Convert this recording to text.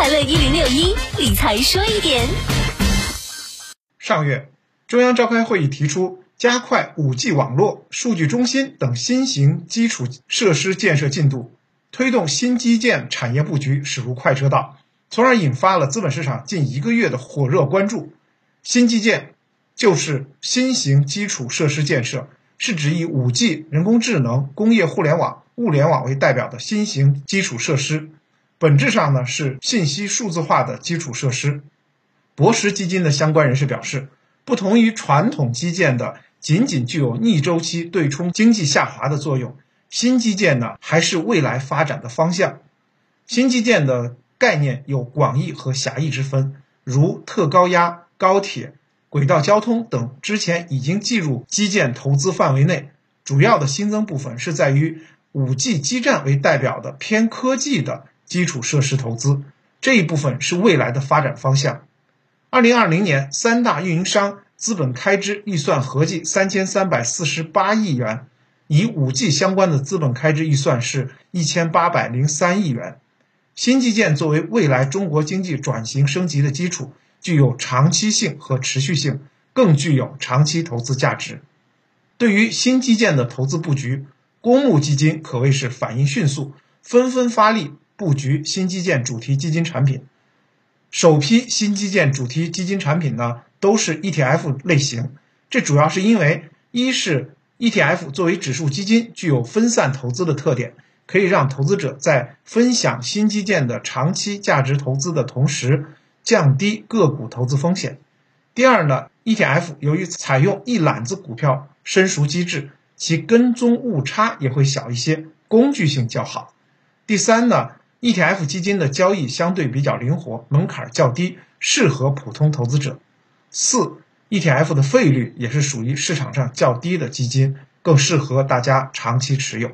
快乐一零六一理财说一点。上月，中央召开会议提出，加快五 G 网络、数据中心等新型基础设施建设进度，推动新基建产业布局驶入快车道，从而引发了资本市场近一个月的火热关注。新基建就是新型基础设施建设，是指以五 G、人工智能、工业互联网、物联网为代表的新型基础设施。本质上呢是信息数字化的基础设施。博时基金的相关人士表示，不同于传统基建的仅仅具有逆周期对冲经济下滑的作用，新基建呢还是未来发展的方向。新基建的概念有广义和狭义之分，如特高压、高铁、轨道交通等之前已经计入基建投资范围内。主要的新增部分是在于五 G 基站为代表的偏科技的。基础设施投资这一部分是未来的发展方向。二零二零年，三大运营商资本开支预算合计三千三百四十八亿元，以五 G 相关的资本开支预算是一千八百零三亿元。新基建作为未来中国经济转型升级的基础，具有长期性和持续性，更具有长期投资价值。对于新基建的投资布局，公募基金可谓是反应迅速，纷纷发力。布局新基建主题基金产品，首批新基建主题基金产品呢都是 ETF 类型，这主要是因为一是 ETF 作为指数基金具有分散投资的特点，可以让投资者在分享新基建的长期价值投资的同时，降低个股投资风险。第二呢，ETF 由于采用一揽子股票申赎机制，其跟踪误差也会小一些，工具性较好。第三呢。ETF 基金的交易相对比较灵活，门槛较低，适合普通投资者。四，ETF 的费率也是属于市场上较低的基金，更适合大家长期持有。